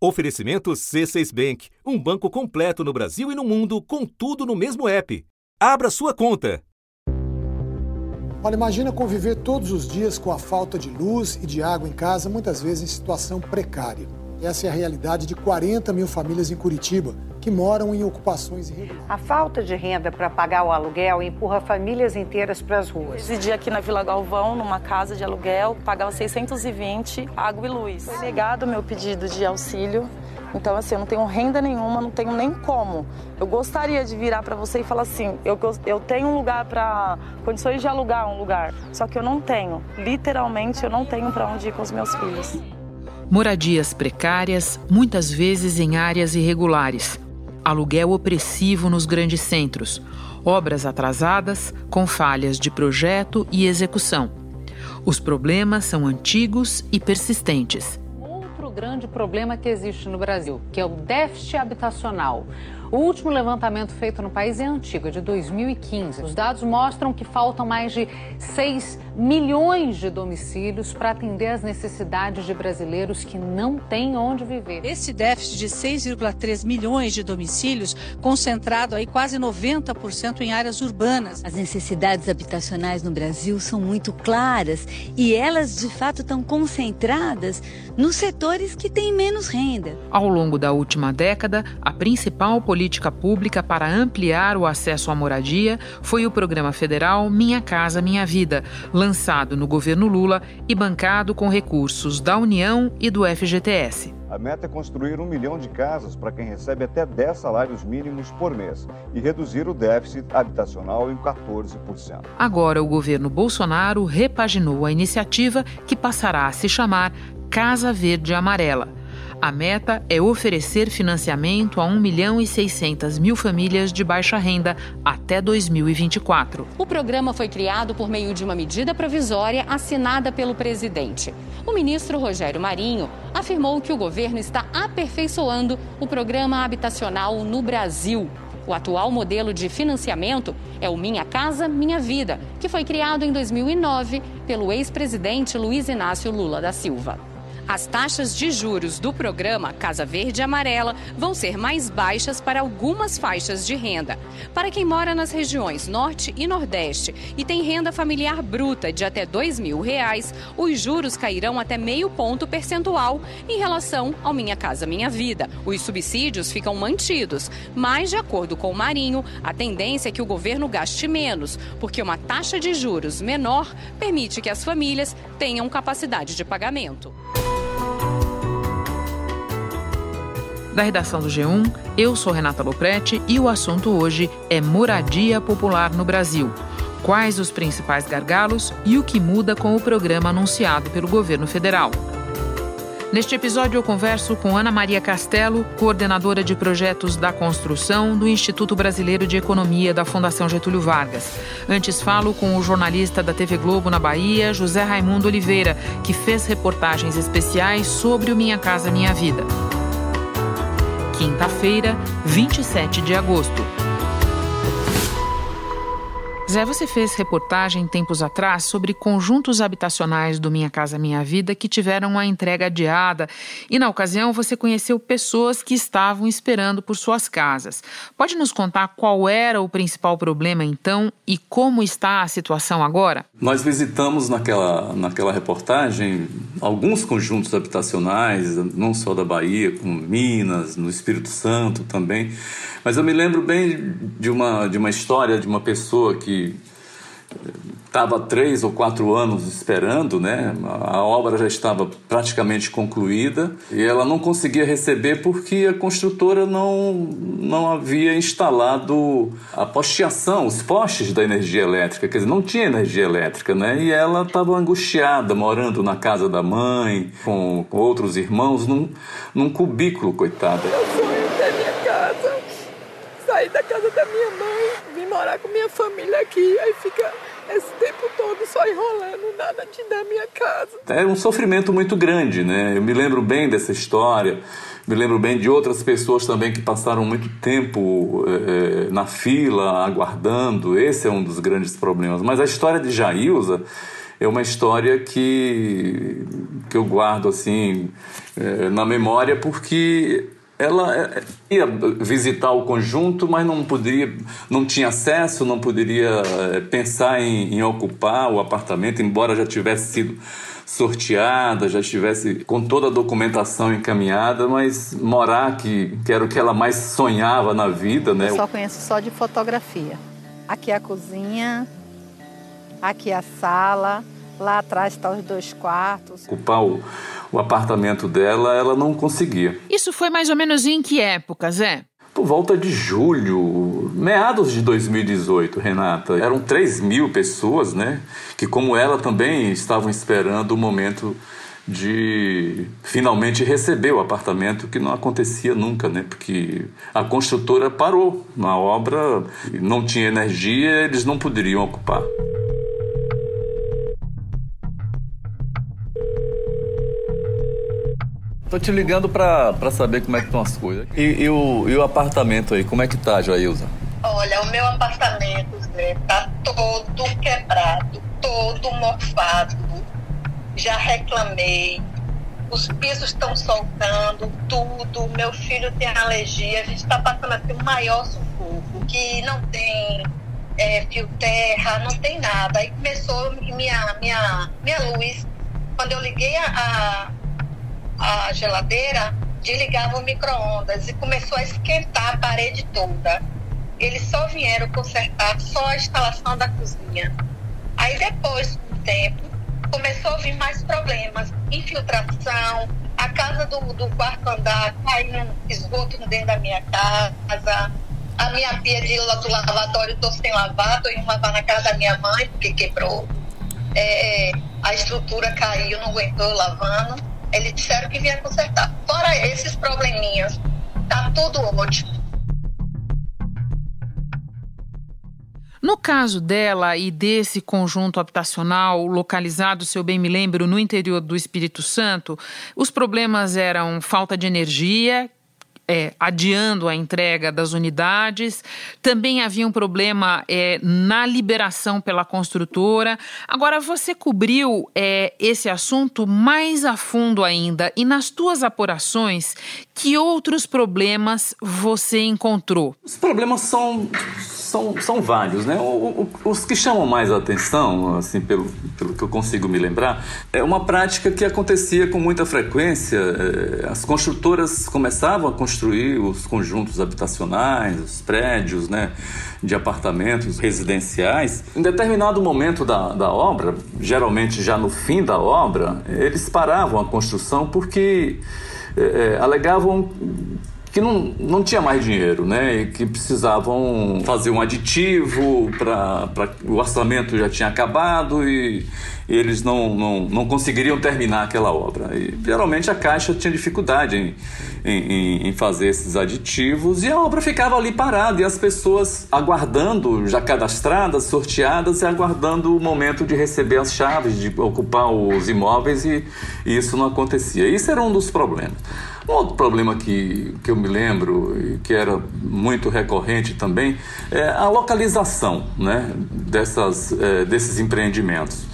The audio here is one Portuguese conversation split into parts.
Oferecimento C6 Bank, um banco completo no Brasil e no mundo, com tudo no mesmo app. Abra sua conta. Olha, imagina conviver todos os dias com a falta de luz e de água em casa, muitas vezes em situação precária. Essa é a realidade de 40 mil famílias em Curitiba que moram em ocupações irregulares. A falta de renda para pagar o aluguel empurra famílias inteiras para as ruas. Residi aqui na Vila Galvão, numa casa de aluguel, pagava 620 água e luz. Foi negado meu pedido de auxílio. Então, assim, eu não tenho renda nenhuma, não tenho nem como. Eu gostaria de virar para você e falar assim: eu, eu tenho um lugar para. condições de alugar um lugar. Só que eu não tenho. Literalmente, eu não tenho para onde ir com os meus filhos. Moradias precárias, muitas vezes em áreas irregulares aluguel opressivo nos grandes centros, obras atrasadas com falhas de projeto e execução. Os problemas são antigos e persistentes. Outro grande problema que existe no Brasil, que é o déficit habitacional. O último levantamento feito no país é antigo, é de 2015. Os dados mostram que faltam mais de 6 milhões de domicílios para atender às necessidades de brasileiros que não têm onde viver. Esse déficit de 6,3 milhões de domicílios, concentrado aí quase 90% em áreas urbanas. As necessidades habitacionais no Brasil são muito claras e elas, de fato, estão concentradas nos setores que têm menos renda. Ao longo da última década, a principal política pública para ampliar o acesso à moradia foi o programa federal Minha Casa Minha Vida, lançado no governo Lula e bancado com recursos da União e do FGTS. A meta é construir um milhão de casas para quem recebe até 10 salários mínimos por mês e reduzir o déficit habitacional em 14%. Agora, o governo Bolsonaro repaginou a iniciativa que passará a se chamar Casa Verde Amarela a meta é oferecer financiamento a 1 milhão e 600 mil famílias de baixa renda até 2024. O programa foi criado por meio de uma medida provisória assinada pelo presidente. O ministro Rogério Marinho afirmou que o governo está aperfeiçoando o programa habitacional no Brasil. O atual modelo de financiamento é o Minha Casa Minha Vida, que foi criado em 2009 pelo ex-presidente Luiz Inácio Lula da Silva. As taxas de juros do programa Casa Verde e Amarela vão ser mais baixas para algumas faixas de renda. Para quem mora nas regiões Norte e Nordeste e tem renda familiar bruta de até 2 mil reais, os juros cairão até meio ponto percentual em relação ao Minha Casa Minha Vida. Os subsídios ficam mantidos, mas, de acordo com o Marinho, a tendência é que o governo gaste menos, porque uma taxa de juros menor permite que as famílias tenham capacidade de pagamento. Da redação do G1, eu sou Renata Loprete e o assunto hoje é moradia popular no Brasil. Quais os principais gargalos e o que muda com o programa anunciado pelo governo federal. Neste episódio, eu converso com Ana Maria Castelo, coordenadora de projetos da construção do Instituto Brasileiro de Economia da Fundação Getúlio Vargas. Antes, falo com o jornalista da TV Globo na Bahia, José Raimundo Oliveira, que fez reportagens especiais sobre o Minha Casa Minha Vida quinta-feira, 27 de agosto. Zé, você fez reportagem tempos atrás sobre conjuntos habitacionais do Minha Casa Minha Vida que tiveram a entrega adiada e, na ocasião, você conheceu pessoas que estavam esperando por suas casas. Pode nos contar qual era o principal problema então e como está a situação agora? Nós visitamos naquela, naquela reportagem alguns conjuntos habitacionais, não só da Bahia, como Minas, no Espírito Santo também. Mas eu me lembro bem de uma, de uma história de uma pessoa que estava três ou quatro anos esperando, né? A obra já estava praticamente concluída e ela não conseguia receber porque a construtora não, não havia instalado a posteação, os postes da energia elétrica, quer dizer, não tinha energia elétrica, né? E ela estava angustiada, morando na casa da mãe, com, outros irmãos, num, num cubículo, coitada. Eu sonho ter minha casa, sair da casa da minha mãe, vim morar com minha família aqui, aí fica esse tempo todo só enrolando, nada de dar minha casa. É um sofrimento muito grande, né? Eu me lembro bem dessa história, me lembro bem de outras pessoas também que passaram muito tempo é, na fila, aguardando. Esse é um dos grandes problemas. Mas a história de Jailza é uma história que, que eu guardo assim é, na memória porque ela é, ia visitar o conjunto, mas não poderia, não tinha acesso, não poderia é, pensar em, em ocupar o apartamento, embora já tivesse sido sorteada, já estivesse com toda a documentação encaminhada, mas morar que, que era o que ela mais sonhava na vida, né? Eu só conheço só de fotografia. Aqui é a cozinha, aqui é a sala, lá atrás estão tá os dois quartos. Ocupar o, o apartamento dela, ela não conseguia. Isso foi mais ou menos em que época, Zé? por volta de julho, meados de 2018, Renata. Eram 3 mil pessoas, né? Que, como ela, também estavam esperando o momento de finalmente receber o apartamento, que não acontecia nunca, né? Porque a construtora parou na obra, não tinha energia, eles não poderiam ocupar. Tô te ligando pra, pra saber como é que estão as coisas. E, e, o, e o apartamento aí, como é que tá, Joilza? Olha, o meu apartamento, Zé, tá todo quebrado, todo mofado. Já reclamei. Os pisos estão soltando, tudo. Meu filho tem alergia. A gente está passando assim o maior sufoco, que não tem é, fio terra, não tem nada. Aí começou minha, minha, minha luz. Quando eu liguei a, a a geladeira, desligava o micro-ondas e começou a esquentar a parede toda. Eles só vieram consertar só a instalação da cozinha. Aí depois, com o tempo, começou a vir mais problemas, infiltração, a casa do, do quarto andar caindo esgoto dentro da minha casa, a minha pia de, do lavatório estou sem lavar, estou indo lavar na casa da minha mãe porque quebrou. É, a estrutura caiu, não aguentou lavando. Eles disseram que vinha consertar. Fora esses probleminhas, tá tudo ótimo. No caso dela e desse conjunto habitacional localizado, se eu bem me lembro, no interior do Espírito Santo, os problemas eram falta de energia, é, adiando a entrega das unidades. Também havia um problema é, na liberação pela construtora. Agora, você cobriu é, esse assunto mais a fundo ainda e nas tuas apurações, que outros problemas você encontrou? Os problemas são são, são vários, né? O, o, os que chamam mais atenção, assim, pelo, pelo que eu consigo me lembrar, é uma prática que acontecia com muita frequência. É, as construtoras começavam a construir os conjuntos habitacionais, os prédios, né? De apartamentos residenciais. Em determinado momento da, da obra, geralmente já no fim da obra, eles paravam a construção porque é, é alegavam que não, não tinha mais dinheiro, né? E que precisavam fazer um aditivo para o orçamento já tinha acabado e, e eles não, não, não conseguiriam terminar aquela obra. E geralmente a Caixa tinha dificuldade em, em, em fazer esses aditivos e a obra ficava ali parada e as pessoas aguardando, já cadastradas, sorteadas e aguardando o momento de receber as chaves, de ocupar os imóveis e, e isso não acontecia. Isso era um dos problemas. Um outro problema que, que eu me lembro e que era muito recorrente também é a localização né, dessas, é, desses empreendimentos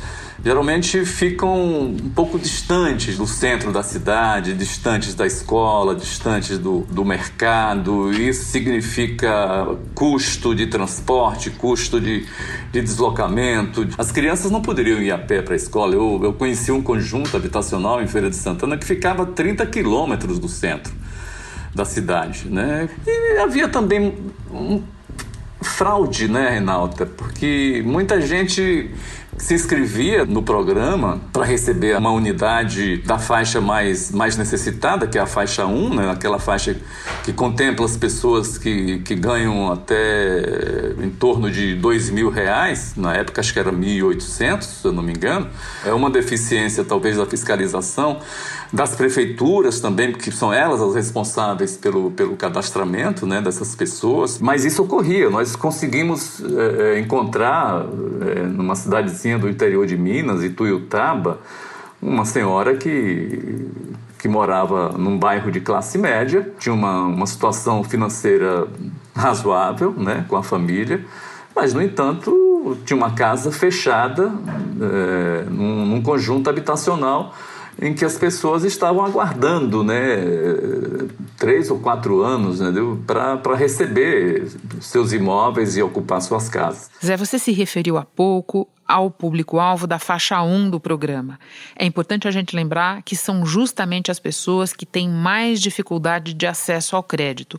geralmente ficam um pouco distantes do centro da cidade, distantes da escola, distantes do, do mercado. Isso significa custo de transporte, custo de, de deslocamento. As crianças não poderiam ir a pé para a escola. Eu, eu conheci um conjunto habitacional em Feira de Santana que ficava a 30 quilômetros do centro da cidade, né? E havia também um fraude, né, Renata? Porque muita gente se inscrevia no programa para receber uma unidade da faixa mais, mais necessitada, que é a faixa 1, né? aquela faixa que contempla as pessoas que, que ganham até em torno de dois mil reais, na época acho que era 1.800, se eu não me engano. É uma deficiência talvez da fiscalização das prefeituras também, porque são elas as responsáveis pelo, pelo cadastramento né, dessas pessoas. Mas isso ocorria, nós conseguimos é, encontrar é, numa cidadezinha do interior de Minas, Ituiutaba, uma senhora que, que morava num bairro de classe média, tinha uma, uma situação financeira razoável né, com a família, mas, no entanto, tinha uma casa fechada é, num, num conjunto habitacional em que as pessoas estavam aguardando né, três ou quatro anos né, para receber seus imóveis e ocupar suas casas. Zé, você se referiu há pouco ao público-alvo da faixa 1 do programa. É importante a gente lembrar que são justamente as pessoas que têm mais dificuldade de acesso ao crédito.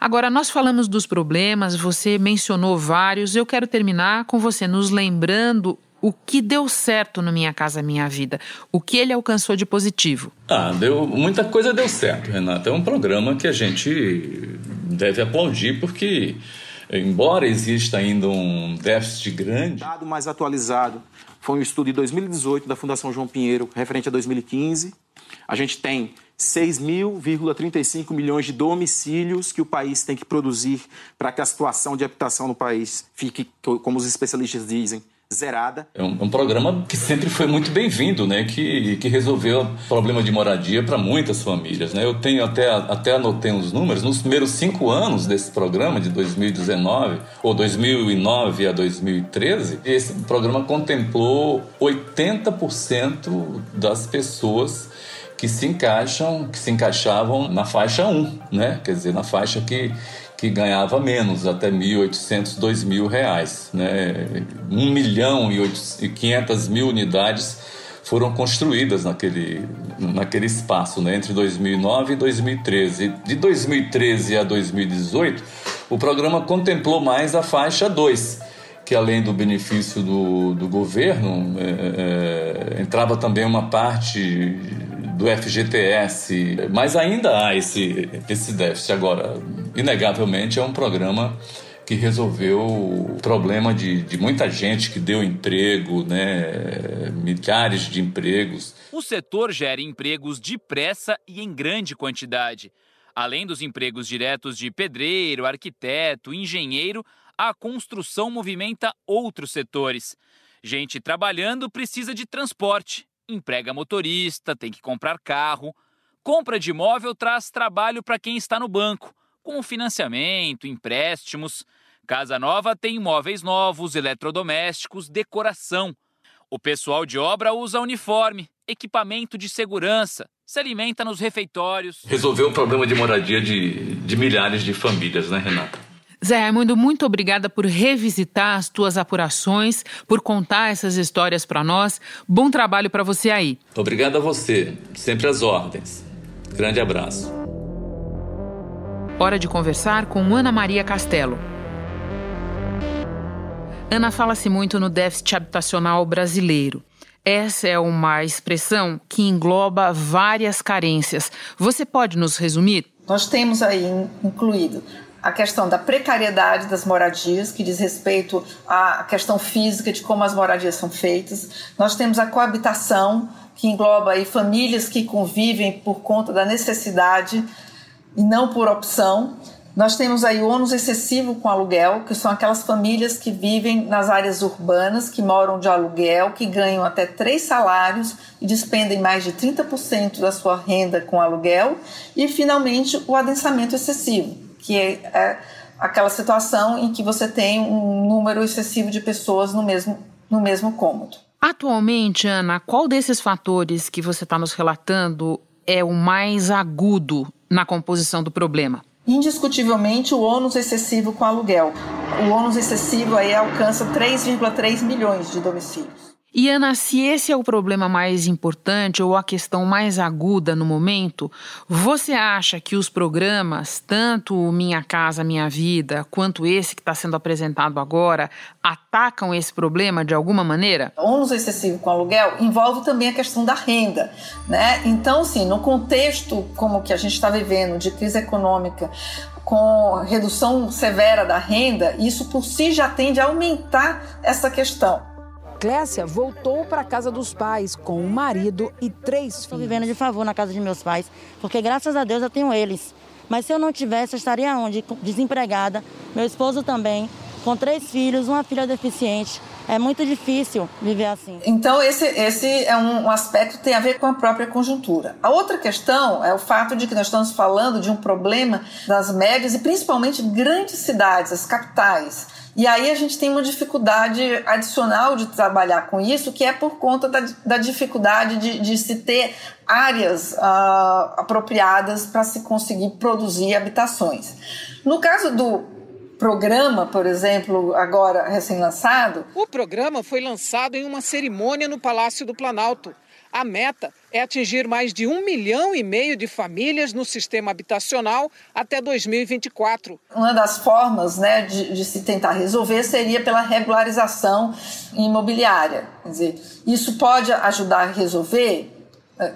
Agora, nós falamos dos problemas, você mencionou vários, eu quero terminar com você nos lembrando o que deu certo no Minha Casa Minha Vida? O que ele alcançou de positivo? Ah, deu, muita coisa deu certo, Renata. É um programa que a gente deve aplaudir porque, embora exista ainda um déficit grande. O dado mais atualizado foi um estudo de 2018 da Fundação João Pinheiro, referente a 2015. A gente tem 6.035 milhões de domicílios que o país tem que produzir para que a situação de habitação no país fique, como os especialistas dizem, zerada. É um, um, programa que sempre foi muito bem-vindo, né? Que, que resolveu o problema de moradia para muitas famílias, né? Eu tenho até, até anotei uns números. Nos primeiros cinco anos desse programa, de 2019 ou 2009 a 2013, esse programa contemplou 80% das pessoas que se encaixam, que se encaixavam na faixa 1, né? Quer dizer, na faixa que que ganhava menos, até 1.800, 2.000 reais. Né? 1 milhão e 500 mil unidades foram construídas naquele, naquele espaço, né? entre 2009 e 2013. De 2013 a 2018, o programa contemplou mais a faixa 2, que além do benefício do, do governo, é, é, entrava também uma parte do FGTS, mas ainda há esse, esse déficit. Agora, inegavelmente, é um programa que resolveu o problema de, de muita gente que deu emprego, né, milhares de empregos. O setor gera empregos depressa e em grande quantidade. Além dos empregos diretos de pedreiro, arquiteto, engenheiro, a construção movimenta outros setores. Gente trabalhando precisa de transporte emprega motorista, tem que comprar carro. Compra de imóvel traz trabalho para quem está no banco, com financiamento, empréstimos. Casa Nova tem imóveis novos, eletrodomésticos, decoração. O pessoal de obra usa uniforme, equipamento de segurança, se alimenta nos refeitórios. Resolveu o problema de moradia de, de milhares de famílias, né, Renata? Zé Raimundo, muito obrigada por revisitar as tuas apurações, por contar essas histórias para nós. Bom trabalho para você aí. Obrigado a você, sempre às ordens. Grande abraço. Hora de conversar com Ana Maria Castelo. Ana fala-se muito no déficit habitacional brasileiro. Essa é uma expressão que engloba várias carências. Você pode nos resumir? Nós temos aí incluído a questão da precariedade das moradias, que diz respeito à questão física de como as moradias são feitas. Nós temos a coabitação, que engloba aí famílias que convivem por conta da necessidade e não por opção. Nós temos aí o ônus excessivo com aluguel, que são aquelas famílias que vivem nas áreas urbanas, que moram de aluguel, que ganham até três salários e despendem mais de 30% da sua renda com aluguel. E, finalmente, o adensamento excessivo, que é, é aquela situação em que você tem um número excessivo de pessoas no mesmo, no mesmo cômodo. Atualmente, Ana, qual desses fatores que você está nos relatando é o mais agudo na composição do problema? Indiscutivelmente, o ônus excessivo com aluguel. O ônus excessivo aí alcança 3,3 milhões de domicílios. E Ana, se esse é o problema mais importante ou a questão mais aguda no momento, você acha que os programas, tanto Minha Casa Minha Vida, quanto esse que está sendo apresentado agora, atacam esse problema de alguma maneira? O ônus excessivo com aluguel envolve também a questão da renda, né? Então, sim, no contexto como que a gente está vivendo de crise econômica, com redução severa da renda, isso por si já tende a aumentar essa questão. Clécia voltou para a casa dos pais com o marido e três filhos. Estou vivendo de favor na casa de meus pais, porque graças a Deus eu tenho eles. Mas se eu não tivesse, eu estaria onde? Desempregada. Meu esposo também, com três filhos, uma filha deficiente. É muito difícil viver assim. Então, esse, esse é um, um aspecto que tem a ver com a própria conjuntura. A outra questão é o fato de que nós estamos falando de um problema das médias e principalmente grandes cidades, as capitais. E aí a gente tem uma dificuldade adicional de trabalhar com isso, que é por conta da, da dificuldade de, de, se ter áreas uh, apropriadas para se conseguir produzir habitações. No caso do programa, por exemplo, agora recém-lançado. O programa foi lançado em uma cerimônia no Palácio do Planalto. A meta é atingir mais de um milhão e meio de famílias no sistema habitacional até 2024. Uma das formas né, de, de, se tentar resolver seria pela regularização imobiliária. Quer dizer, isso pode ajudar a resolver? É,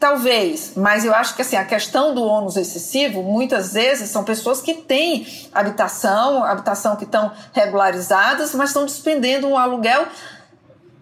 talvez, mas eu acho que assim, a questão do ônus excessivo, muitas vezes são pessoas que têm habitação, habitação que estão regularizadas, mas estão despendendo um aluguel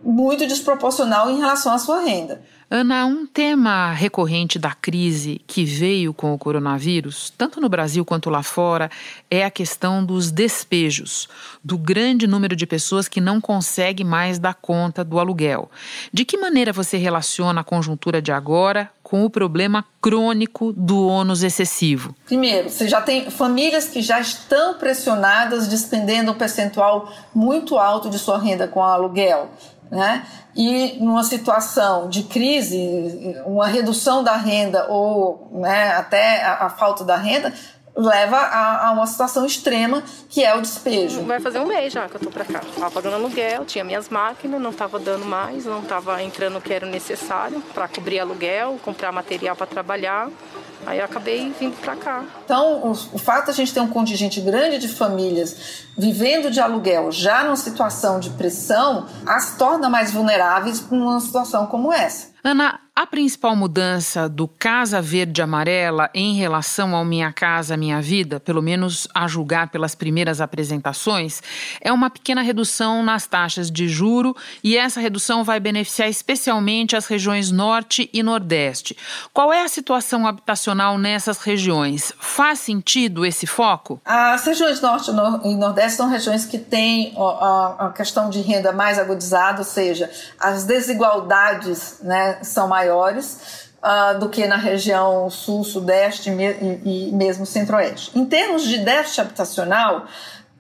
muito desproporcional em relação à sua renda. Ana, um tema recorrente da crise que veio com o coronavírus, tanto no Brasil quanto lá fora, é a questão dos despejos, do grande número de pessoas que não consegue mais dar conta do aluguel. De que maneira você relaciona a conjuntura de agora com o problema crônico do ônus excessivo? Primeiro, você já tem famílias que já estão pressionadas, despendendo um percentual muito alto de sua renda com aluguel né? E numa situação de crise, uma redução da renda ou né, até a, a falta da renda leva a, a, uma situação extrema que é o despejo. Vai fazer um mês já que eu tô para cá. Tava pagando aluguel, tinha minhas máquinas, não tava dando mais, não tava entrando o que era necessário para cobrir aluguel, comprar material para trabalhar. Aí eu acabei vindo para cá. Então, o, o fato de a gente ter um contingente grande de famílias vivendo de aluguel já numa situação de pressão, as torna mais vulneráveis numa situação como essa. Ana, a principal mudança do Casa Verde Amarela em relação ao Minha Casa Minha Vida, pelo menos a julgar pelas primeiras apresentações, é uma pequena redução nas taxas de juro e essa redução vai beneficiar especialmente as regiões Norte e Nordeste. Qual é a situação habitacional nessas regiões? Faz sentido esse foco? As regiões Norte e Nordeste são regiões que têm a questão de renda mais agudizada, ou seja, as desigualdades né, são maiores uh, do que na região sul, sudeste e, e mesmo centro-oeste. Em termos de déficit habitacional,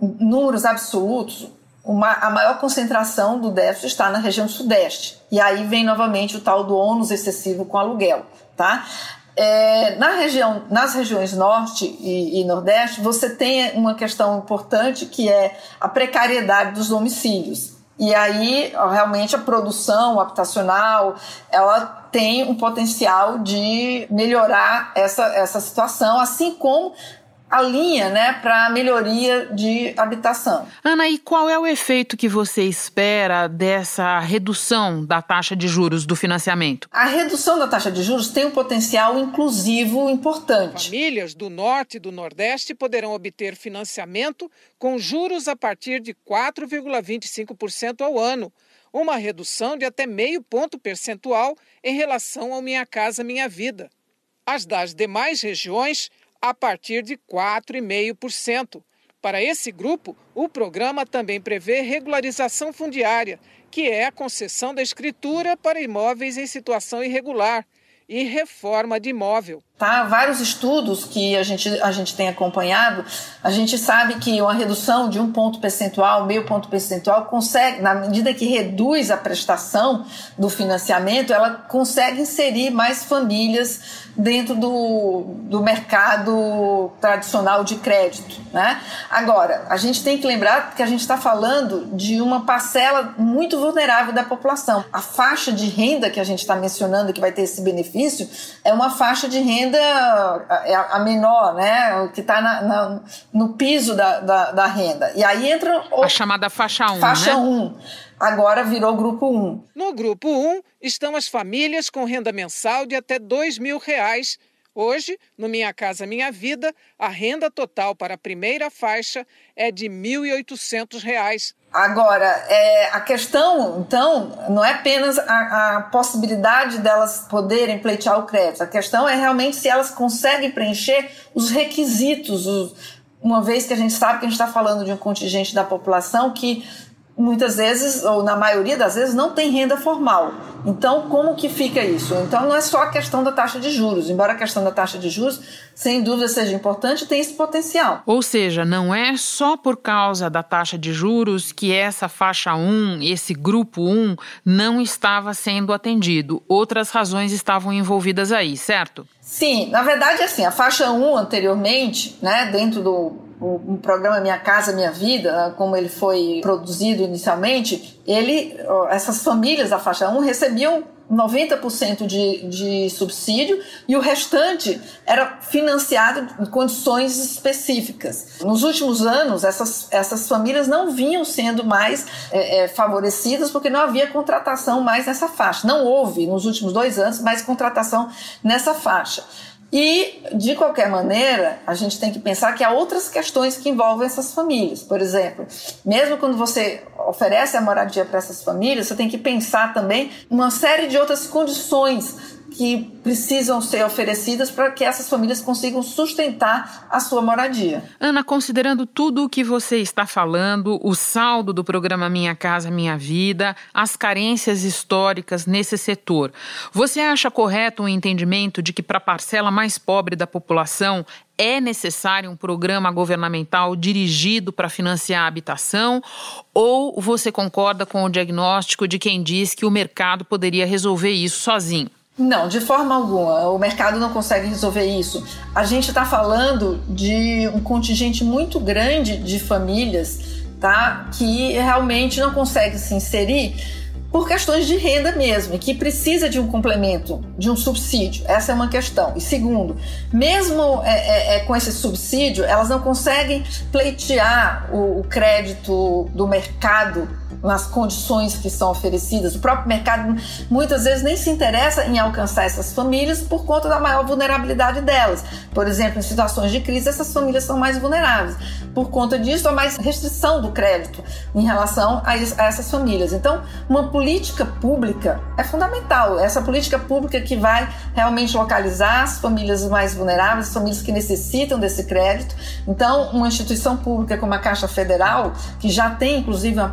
números absolutos, uma, a maior concentração do déficit está na região sudeste. E aí vem novamente o tal do ônus excessivo com aluguel, tá? É, na região, nas regiões norte e, e, nordeste, você tem uma questão importante que é a precariedade dos domicílios. E aí, realmente, a produção habitacional, ela tem um potencial de melhorar essa, essa situação, assim como a linha né, para melhoria de habitação. Ana, e qual é o efeito que você espera dessa redução da taxa de juros do financiamento? A redução da taxa de juros tem um potencial inclusivo importante. Famílias do Norte e do Nordeste poderão obter financiamento com juros a partir de 4,25% ao ano uma redução de até meio ponto percentual em relação ao Minha Casa Minha Vida. As das demais regiões a partir de 4,5%. Para esse grupo, o programa também prevê regularização fundiária, que é a concessão da escritura para imóveis em situação irregular, e reforma de imóvel. Tá, vários estudos que a gente, a gente tem acompanhado, a gente sabe que uma redução de um ponto percentual, meio ponto percentual, consegue, na medida que reduz a prestação do financiamento, ela consegue inserir mais famílias dentro do, do mercado tradicional de crédito. Né? Agora, a gente tem que lembrar que a gente está falando de uma parcela muito vulnerável da população. A faixa de renda que a gente está mencionando que vai ter esse benefício é uma faixa de renda é a menor, né? Que está no piso da, da, da, renda. E aí entra. O, a chamada faixa 1. Faixa né? 1. Agora virou grupo 1. No grupo 1 estão as famílias com renda mensal de até dois mil reais. Hoje, no Minha Casa Minha Vida, a renda total para a primeira faixa é de R$ 1.800. Agora, é, a questão, então, não é apenas a, a, possibilidade delas poderem pleitear o crédito. A questão é realmente se elas conseguem preencher os requisitos, os, uma vez que a gente sabe que a gente está falando de um contingente da população que muitas vezes, ou na maioria das vezes, não tem renda formal. Então, como que fica isso? Então, não é só a questão da taxa de juros, embora a questão da taxa de juros, sem dúvida, seja importante, tem esse potencial. Ou seja, não é só por causa da taxa de juros que essa faixa 1, esse grupo 1, não estava sendo atendido. Outras razões estavam envolvidas aí, certo? Sim, na verdade, assim, a faixa 1 anteriormente, né, dentro do o, programa Minha Casa Minha Vida, como ele foi produzido inicialmente, ele, essas famílias da faixa 1 recebiam 90% de, de subsídio e o restante era financiado em condições específicas. Nos últimos anos, essas, essas famílias não vinham sendo mais é, é, favorecidas porque não havia contratação mais nessa faixa. Não houve, nos últimos dois anos, mais contratação nessa faixa. E, de qualquer maneira, a gente tem que pensar que há outras questões que envolvem essas famílias. Por exemplo, mesmo quando você oferece a moradia para essas famílias, você tem que pensar também uma série de outras condições que precisam ser oferecidas para que essas famílias consigam sustentar a sua moradia. Ana, considerando tudo o que você está falando, o saldo do programa Minha Casa Minha Vida, as carências históricas nesse setor, você acha correto o um entendimento de que para a parcela mais pobre da população é necessário um programa governamental dirigido para financiar a habitação? Ou você concorda com o diagnóstico de quem diz que o mercado poderia resolver isso sozinho? Não, de forma alguma. O mercado não consegue resolver isso. A gente está falando de um contingente muito grande de famílias tá, que realmente não consegue se inserir por questões de renda mesmo, e que precisa de um complemento, de um subsídio. Essa é uma questão. E segundo, mesmo é, é, é com esse subsídio, elas não conseguem pleitear o, o crédito do mercado nas condições que são oferecidas. O próprio mercado muitas vezes nem se interessa em alcançar essas famílias por conta da maior vulnerabilidade delas. Por exemplo, em situações de crise, essas famílias são mais vulneráveis. Por conta disso, há mais restrição do crédito em relação a essas famílias. Então, uma política pública é fundamental. Essa política pública que vai realmente localizar as famílias mais vulneráveis, as famílias que necessitam desse crédito. Então, uma instituição pública como a Caixa Federal, que já tem inclusive um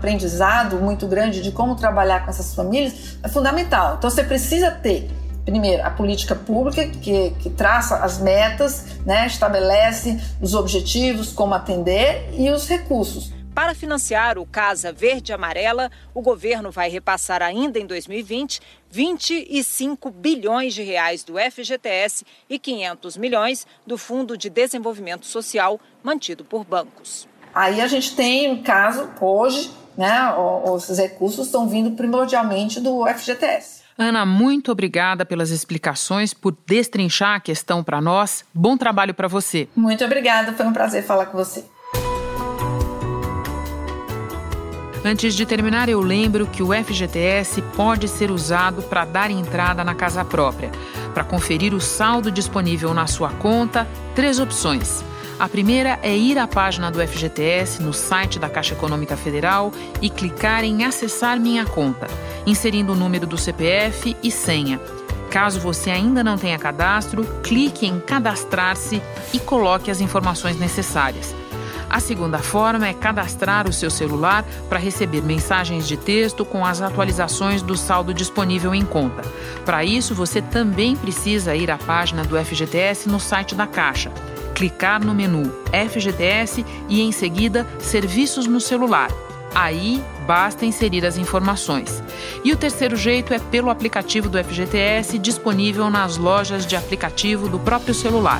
aprendizado muito grande de como trabalhar com essas famílias é fundamental. Então você precisa ter primeiro, a política pública que, que traça as metas, né, estabelece os objetivos, como atender e os recursos. Para financiar o Casa Verde Amarela, o governo vai repassar ainda em 2020 25 bilhões de reais do FGTS e 500 milhões do Fundo de Desenvolvimento Social mantido por bancos. Aí a gente tem um caso hoje né, os recursos estão vindo primordialmente do FGTS. Ana, muito obrigada pelas explicações, por destrinchar a questão para nós. Bom trabalho para você. Muito obrigada, foi um prazer falar com você. Antes de terminar, eu lembro que o FGTS pode ser usado para dar entrada na casa própria. Para conferir o saldo disponível na sua conta, três opções a primeira é ir à página do FGTS no site da Caixa Econômica Federal e clicar em Acessar Minha Conta, inserindo o número do CPF e senha. Caso você ainda não tenha cadastro, clique em Cadastrar-se e coloque as informações necessárias. A segunda forma é cadastrar o seu celular para receber mensagens de texto com as atualizações do saldo disponível em conta. Para isso, você também precisa ir à página do FGTS no site da Caixa clicar no menu FGTS e em seguida Serviços no celular. Aí basta inserir as informações. E o terceiro jeito é pelo aplicativo do FGTS disponível nas lojas de aplicativo do próprio celular.